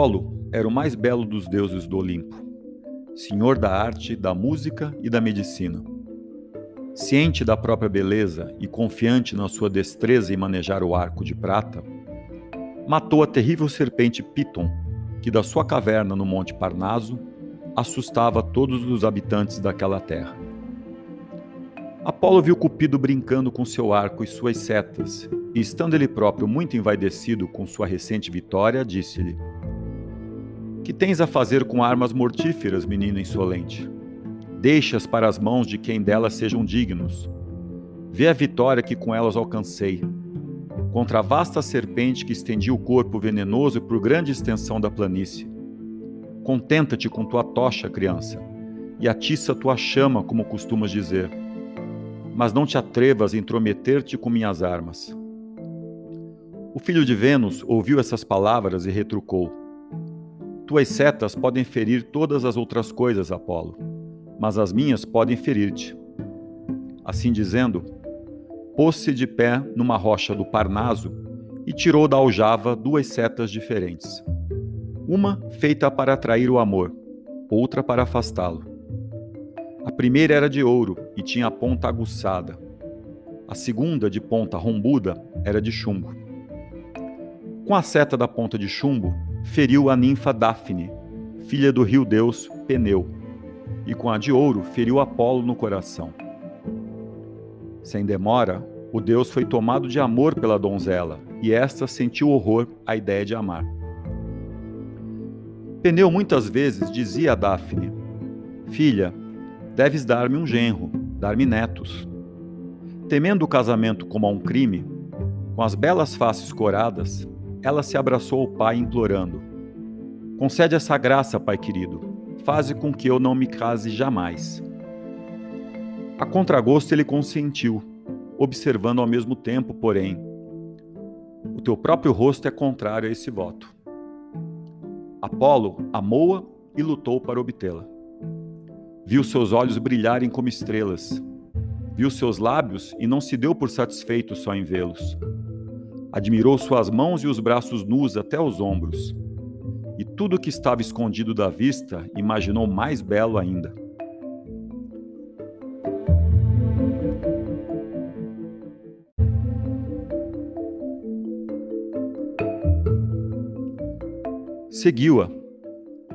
Apolo era o mais belo dos deuses do Olimpo, senhor da arte, da música e da medicina. Ciente da própria beleza e confiante na sua destreza em manejar o arco de prata, matou a terrível serpente Piton, que da sua caverna no Monte Parnaso assustava todos os habitantes daquela terra. Apolo viu Cupido brincando com seu arco e suas setas, e estando ele próprio muito envaidecido com sua recente vitória, disse-lhe: que tens a fazer com armas mortíferas, menino insolente? Deixa-as para as mãos de quem delas sejam dignos. Vê a vitória que com elas alcancei. Contra a vasta serpente que estendia o corpo venenoso por grande extensão da planície. Contenta-te com tua tocha, criança, e atiça tua chama, como costumas dizer. Mas não te atrevas a intrometer-te com minhas armas. O filho de Vênus ouviu essas palavras e retrucou: tuas setas podem ferir todas as outras coisas, Apolo, mas as minhas podem ferir-te. Assim dizendo, pôs-se de pé numa rocha do Parnaso e tirou da aljava duas setas diferentes. Uma feita para atrair o amor, outra para afastá-lo. A primeira era de ouro e tinha a ponta aguçada. A segunda, de ponta rombuda, era de chumbo. Com a seta da ponta de chumbo, feriu a ninfa Daphne, filha do rio deus Peneu, e com a de ouro feriu Apolo no coração. Sem demora, o deus foi tomado de amor pela donzela, e esta sentiu horror à ideia de amar. Peneu muitas vezes dizia a Daphne: Filha, deves dar-me um genro, dar-me netos. Temendo o casamento como a um crime, com as belas faces coradas, ela se abraçou ao pai, implorando: Concede essa graça, pai querido. Faze com que eu não me case jamais. A contragosto ele consentiu, observando ao mesmo tempo, porém, o teu próprio rosto é contrário a esse voto. Apolo amou-a e lutou para obtê-la. Viu seus olhos brilharem como estrelas. Viu seus lábios e não se deu por satisfeito só em vê-los. Admirou suas mãos e os braços nus até os ombros. E tudo que estava escondido da vista imaginou mais belo ainda. Seguiu-a.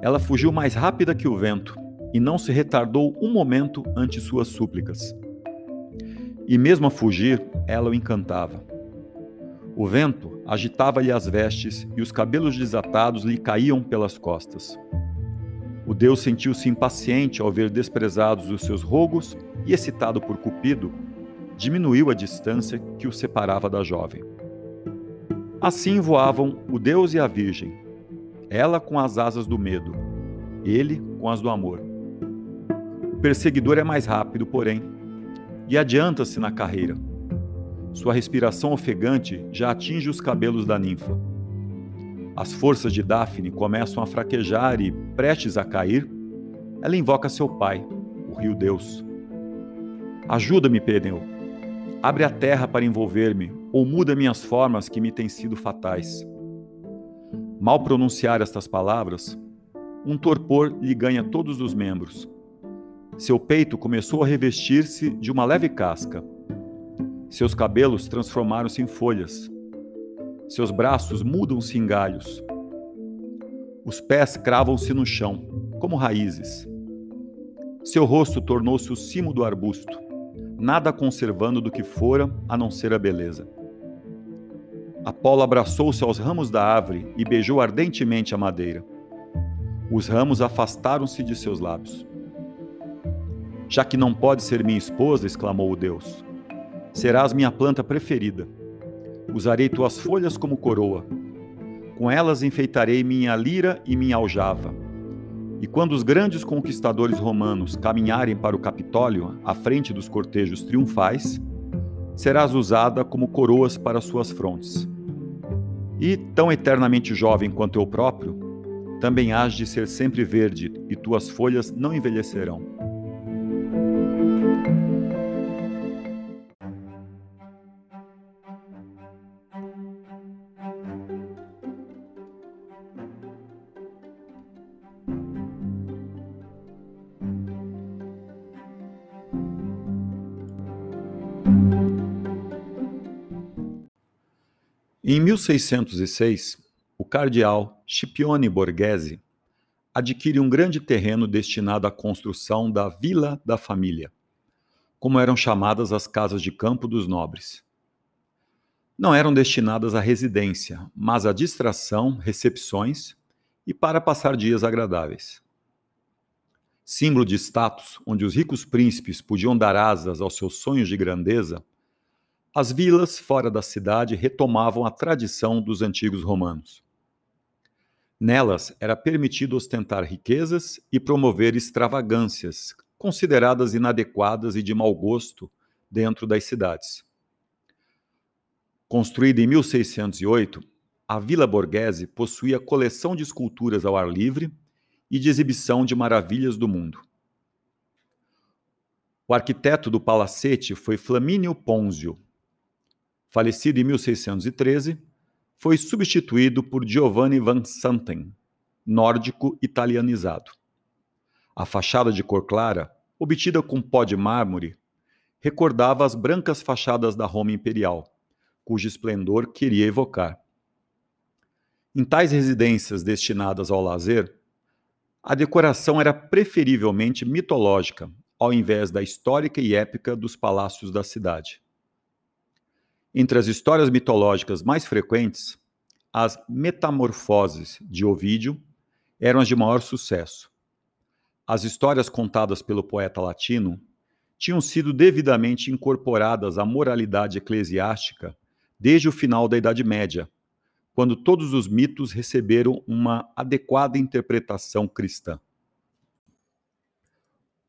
Ela fugiu mais rápida que o vento e não se retardou um momento ante suas súplicas. E mesmo a fugir, ela o encantava. O vento agitava-lhe as vestes e os cabelos desatados lhe caíam pelas costas. O deus sentiu-se impaciente ao ver desprezados os seus rogos e, excitado por Cupido, diminuiu a distância que o separava da jovem. Assim voavam o deus e a virgem, ela com as asas do medo, ele com as do amor. O perseguidor é mais rápido, porém, e adianta-se na carreira sua respiração ofegante já atinge os cabelos da ninfa. As forças de Daphne começam a fraquejar e, prestes a cair, ela invoca seu pai, o rio Deus. Ajuda-me, Peneu. Abre a terra para envolver-me, ou muda minhas formas que me têm sido fatais. Mal pronunciar estas palavras, um torpor lhe ganha todos os membros. Seu peito começou a revestir-se de uma leve casca seus cabelos transformaram-se em folhas. Seus braços mudam-se em galhos. Os pés cravam-se no chão, como raízes. Seu rosto tornou-se o cimo do arbusto, nada conservando do que fora a não ser a beleza. Apolo abraçou-se aos ramos da árvore e beijou ardentemente a madeira. Os ramos afastaram-se de seus lábios. Já que não pode ser minha esposa, exclamou o Deus, serás minha planta preferida. Usarei tuas folhas como coroa. Com elas enfeitarei minha lira e minha aljava. E quando os grandes conquistadores romanos caminharem para o Capitólio, à frente dos cortejos triunfais, serás usada como coroas para suas frontes. E, tão eternamente jovem quanto eu próprio, também hás de ser sempre verde, e tuas folhas não envelhecerão. Em 1606, o cardeal Scipione Borghese adquire um grande terreno destinado à construção da Vila da Família, como eram chamadas as casas de campo dos nobres. Não eram destinadas à residência, mas à distração, recepções e para passar dias agradáveis. Símbolo de status, onde os ricos príncipes podiam dar asas aos seus sonhos de grandeza, as vilas fora da cidade retomavam a tradição dos antigos romanos. Nelas era permitido ostentar riquezas e promover extravagâncias, consideradas inadequadas e de mau gosto dentro das cidades. Construída em 1608, a Vila Borghese possuía coleção de esculturas ao ar livre e de exibição de maravilhas do mundo. O arquiteto do palacete foi Flamínio Ponzio, falecido em 1613, foi substituído por Giovanni van Santen, nórdico italianizado. A fachada de cor clara, obtida com pó de mármore, recordava as brancas fachadas da Roma imperial, cujo esplendor queria evocar. Em tais residências destinadas ao lazer, a decoração era preferivelmente mitológica, ao invés da histórica e épica dos palácios da cidade. Entre as histórias mitológicas mais frequentes, as metamorfoses de Ovídio eram as de maior sucesso. As histórias contadas pelo poeta latino tinham sido devidamente incorporadas à moralidade eclesiástica desde o final da Idade Média, quando todos os mitos receberam uma adequada interpretação cristã.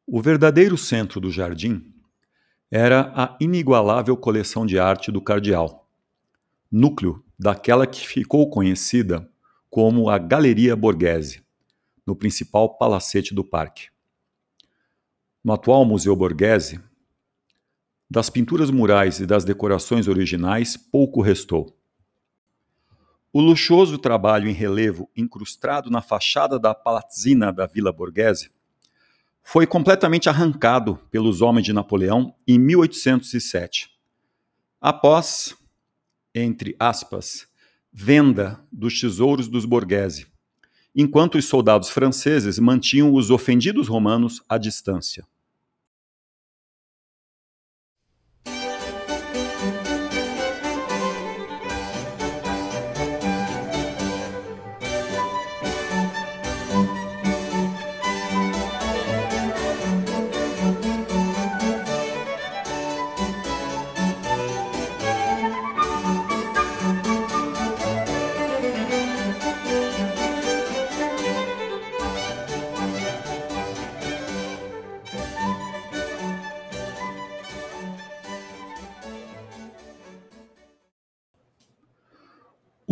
O verdadeiro centro do jardim era a inigualável coleção de arte do cardeal, núcleo daquela que ficou conhecida como a Galeria Borghese, no principal palacete do parque. No atual Museu Borghese, das pinturas murais e das decorações originais pouco restou. O luxuoso trabalho em relevo incrustado na fachada da palazzina da Vila Borghese foi completamente arrancado pelos homens de Napoleão em 1807. Após, entre aspas, venda dos tesouros dos Borghese, enquanto os soldados franceses mantinham os ofendidos romanos à distância.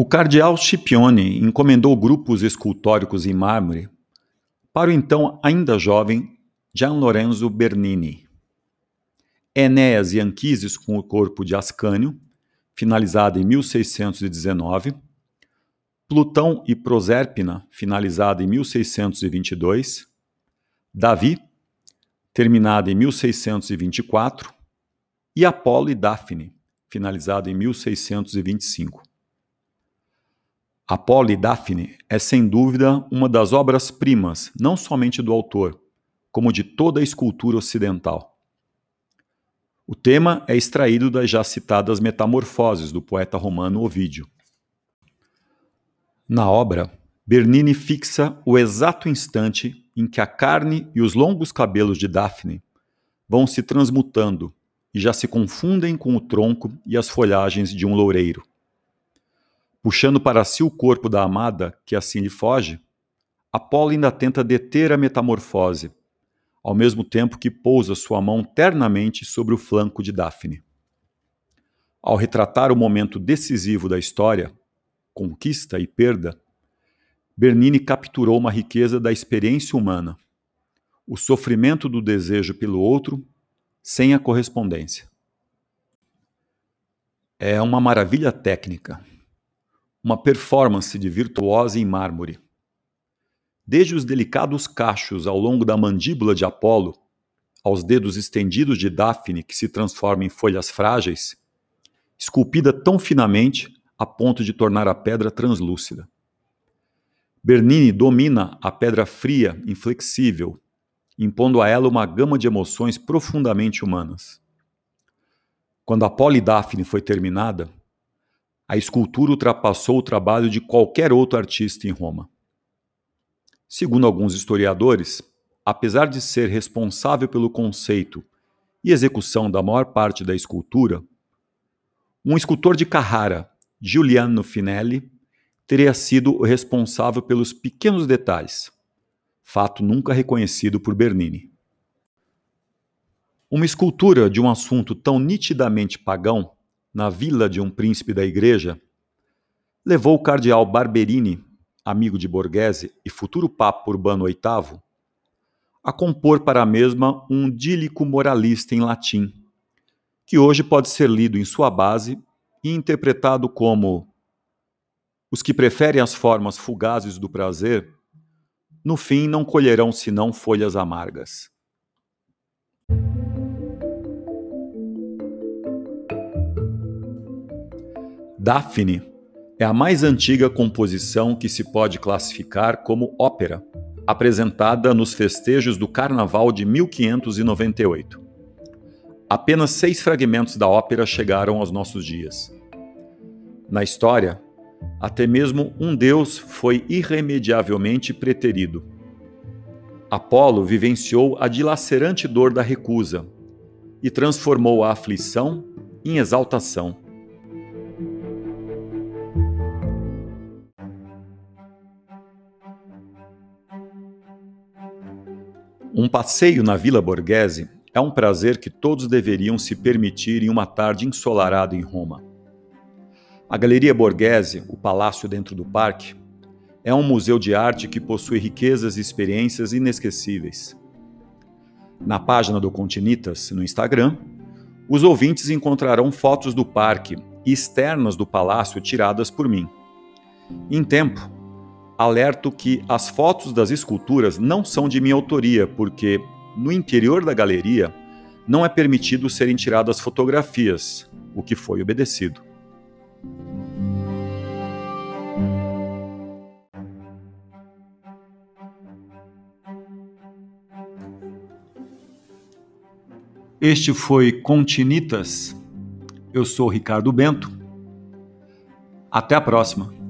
O cardeal Scipione encomendou grupos escultóricos em mármore para o então ainda jovem Gian Lorenzo Bernini. Enéas e Anquises com o corpo de Ascânio, finalizada em 1619, Plutão e Proserpina, finalizada em 1622, Davi, terminada em 1624, e Apolo e Daphne, finalizada em 1625. Apolo e Daphne é sem dúvida uma das obras-primas não somente do autor, como de toda a escultura ocidental. O tema é extraído das já citadas Metamorfoses do poeta romano Ovídio. Na obra, Bernini fixa o exato instante em que a carne e os longos cabelos de Daphne vão se transmutando e já se confundem com o tronco e as folhagens de um loureiro. Puxando para si o corpo da amada, que assim lhe foge, Apolo ainda tenta deter a metamorfose, ao mesmo tempo que pousa sua mão ternamente sobre o flanco de Daphne. Ao retratar o momento decisivo da história, conquista e perda, Bernini capturou uma riqueza da experiência humana, o sofrimento do desejo pelo outro sem a correspondência. É uma maravilha técnica, uma performance de virtuose em mármore. Desde os delicados cachos ao longo da mandíbula de Apolo, aos dedos estendidos de Daphne que se transforma em folhas frágeis, esculpida tão finamente a ponto de tornar a pedra translúcida. Bernini domina a pedra fria, inflexível, impondo a ela uma gama de emoções profundamente humanas. Quando Apolo e Daphne foi terminada, a escultura ultrapassou o trabalho de qualquer outro artista em Roma. Segundo alguns historiadores, apesar de ser responsável pelo conceito e execução da maior parte da escultura, um escultor de Carrara, Giuliano Finelli, teria sido o responsável pelos pequenos detalhes, fato nunca reconhecido por Bernini. Uma escultura de um assunto tão nitidamente pagão na vila de um príncipe da igreja, levou o cardeal Barberini, amigo de Borghese e futuro Papa Urbano VIII, a compor para a mesma um dílico moralista em latim, que hoje pode ser lido em sua base e interpretado como os que preferem as formas fugazes do prazer, no fim não colherão senão folhas amargas. Daphne é a mais antiga composição que se pode classificar como ópera, apresentada nos festejos do Carnaval de 1598. Apenas seis fragmentos da ópera chegaram aos nossos dias. Na história, até mesmo um deus foi irremediavelmente preterido. Apolo vivenciou a dilacerante dor da recusa e transformou a aflição em exaltação. Um passeio na Vila Borghese é um prazer que todos deveriam se permitir em uma tarde ensolarada em Roma. A Galeria Borghese, o palácio dentro do parque, é um museu de arte que possui riquezas e experiências inesquecíveis. Na página do Continitas, no Instagram, os ouvintes encontrarão fotos do parque e externas do palácio tiradas por mim. Em tempo, alerto que as fotos das esculturas não são de minha autoria, porque no interior da galeria não é permitido serem tiradas fotografias, o que foi obedecido. Este foi Continitas. Eu sou Ricardo Bento. Até a próxima.